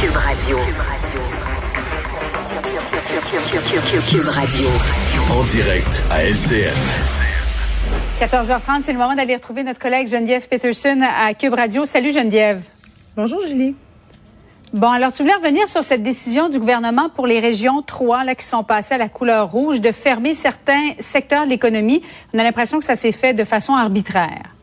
Cube Radio. Cube Radio. En direct à LCN. 14h30, c'est le moment d'aller retrouver notre collègue Geneviève Peterson à Cube Radio. Salut Geneviève. Bonjour Julie. Bon, alors tu voulais revenir sur cette décision du gouvernement pour les régions 3 là, qui sont passées à la couleur rouge de fermer certains secteurs de l'économie. On a l'impression que ça s'est fait de façon arbitraire.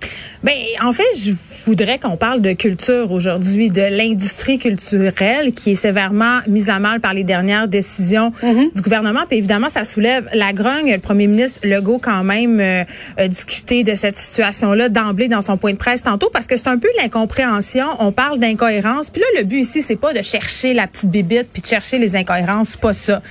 Ben, en fait, je voudrais qu'on parle de culture aujourd'hui, de l'industrie culturelle qui est sévèrement mise à mal par les dernières décisions du gouvernement. Puis évidemment, ça soulève la grogne. Le premier ministre Legault, quand même, euh, a discuté de cette situation-là d'emblée dans son point de presse tantôt parce que c'est un peu l'incompréhension. On parle d'incohérence. Puis là, le but ici, c'est pas de chercher la petite bébite puis de chercher les incohérences. C'est pas ça.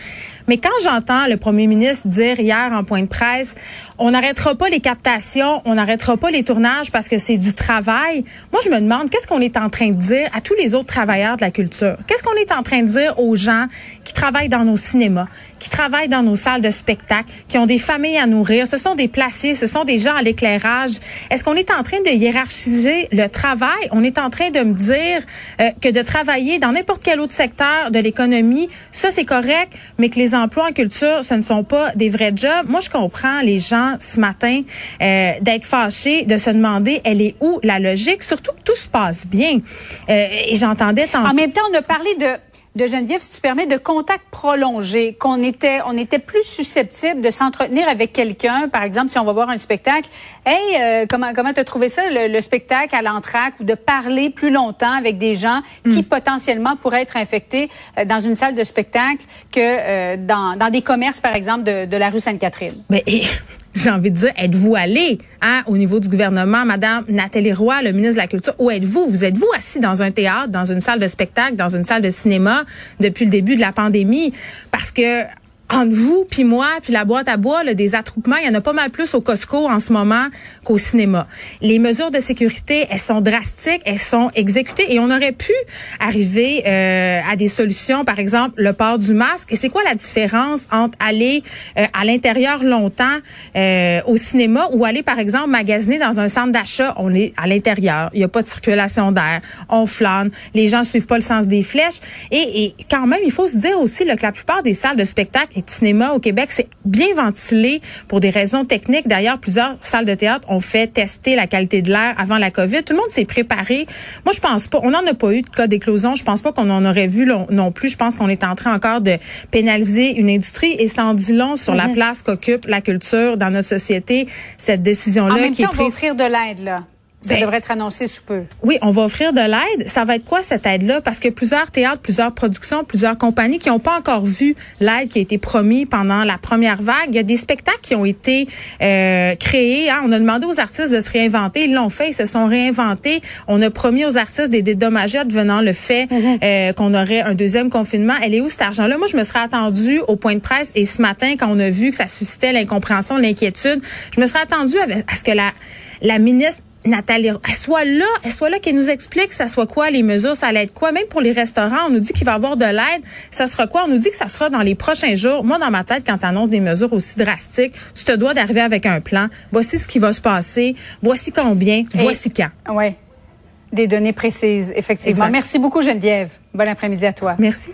Mais quand j'entends le premier ministre dire hier en point de presse, on n'arrêtera pas les captations, on n'arrêtera pas les tournages parce que c'est du travail. Moi, je me demande qu'est-ce qu'on est en train de dire à tous les autres travailleurs de la culture? Qu'est-ce qu'on est en train de dire aux gens qui travaillent dans nos cinémas, qui travaillent dans nos salles de spectacle, qui ont des familles à nourrir? Ce sont des placés, ce sont des gens à l'éclairage. Est-ce qu'on est en train de hiérarchiser le travail? On est en train de me dire euh, que de travailler dans n'importe quel autre secteur de l'économie, ça c'est correct, mais que les emplois en culture, ce ne sont pas des vrais jobs. Moi, je comprends les gens ce matin euh, d'être fâchés, de se demander, elle est où la logique? Surtout que tout se passe bien. Euh, et j'entendais tantôt... En même temps, on a parlé de de Geneviève, si tu permets, de contact prolongé, qu'on était, on était plus susceptible de s'entretenir avec quelqu'un, par exemple, si on va voir un spectacle. Hey, euh, comment comment t'as trouvé ça le, le spectacle à l'entraque ou de parler plus longtemps avec des gens qui potentiellement pourraient être infectés euh, dans une salle de spectacle que euh, dans, dans des commerces, par exemple, de, de la rue Sainte-Catherine. Mais et, j'ai envie de dire, êtes-vous allé hein, au niveau du gouvernement, Madame Nathalie Roy, le ministre de la Culture, où êtes-vous? Vous êtes-vous assis dans un théâtre, dans une salle de spectacle, dans une salle de cinéma depuis le début de la pandémie? Parce que entre vous, puis moi, puis la boîte à bois, là, des attroupements, il y en a pas mal plus au Costco en ce moment qu'au cinéma. Les mesures de sécurité, elles sont drastiques, elles sont exécutées et on aurait pu arriver euh, à des solutions, par exemple le port du masque. Et c'est quoi la différence entre aller euh, à l'intérieur longtemps euh, au cinéma ou aller, par exemple, magasiner dans un centre d'achat? On est à l'intérieur, il n'y a pas de circulation d'air, on flâne, les gens suivent pas le sens des flèches. Et, et quand même, il faut se dire aussi là, que la plupart des salles de spectacle et de cinéma au Québec, c'est bien ventilé pour des raisons techniques. D'ailleurs, plusieurs salles de théâtre ont fait tester la qualité de l'air avant la COVID. Tout le monde s'est préparé. Moi, je pense pas. On n'en a pas eu de cas d'éclosion. Je pense pas qu'on en aurait vu non, non plus. Je pense qu'on est en train encore de pénaliser une industrie et ça en dit long sur la place qu'occupe la culture dans notre société. Cette décision-là qui est on va prise. offrir de l'aide, là. Ça Ben- devrait être annoncé sous peu. Oui, on va offrir de l'aide. Ça va être quoi cette aide-là? Parce que plusieurs théâtres, plusieurs productions, plusieurs compagnies qui n'ont pas encore vu l'aide qui a été promise pendant la première vague. Il y a des spectacles qui ont été euh, créés. hein. On a demandé aux artistes de se réinventer. Ils l'ont fait. Ils se sont réinventés. On a promis aux artistes des dédommagements devenant le fait euh, qu'on aurait un deuxième confinement. Elle est où cet argent-là? Moi, je me serais attendue au point de presse et ce matin, quand on a vu que ça suscitait l'incompréhension, l'inquiétude, je me serais attendue à à ce que la, la ministre Nathalie, elle soit là, elle soit là, qu'elle nous explique ça soit quoi les mesures, ça allait être quoi. Même pour les restaurants, on nous dit qu'il va y avoir de l'aide, ça sera quoi? On nous dit que ça sera dans les prochains jours. Moi, dans ma tête, quand tu annonces des mesures aussi drastiques, tu te dois d'arriver avec un plan. Voici ce qui va se passer, voici combien, voici quand. Oui. Des données précises, effectivement. Exact. Merci beaucoup, Geneviève. Bon après-midi à toi. Merci.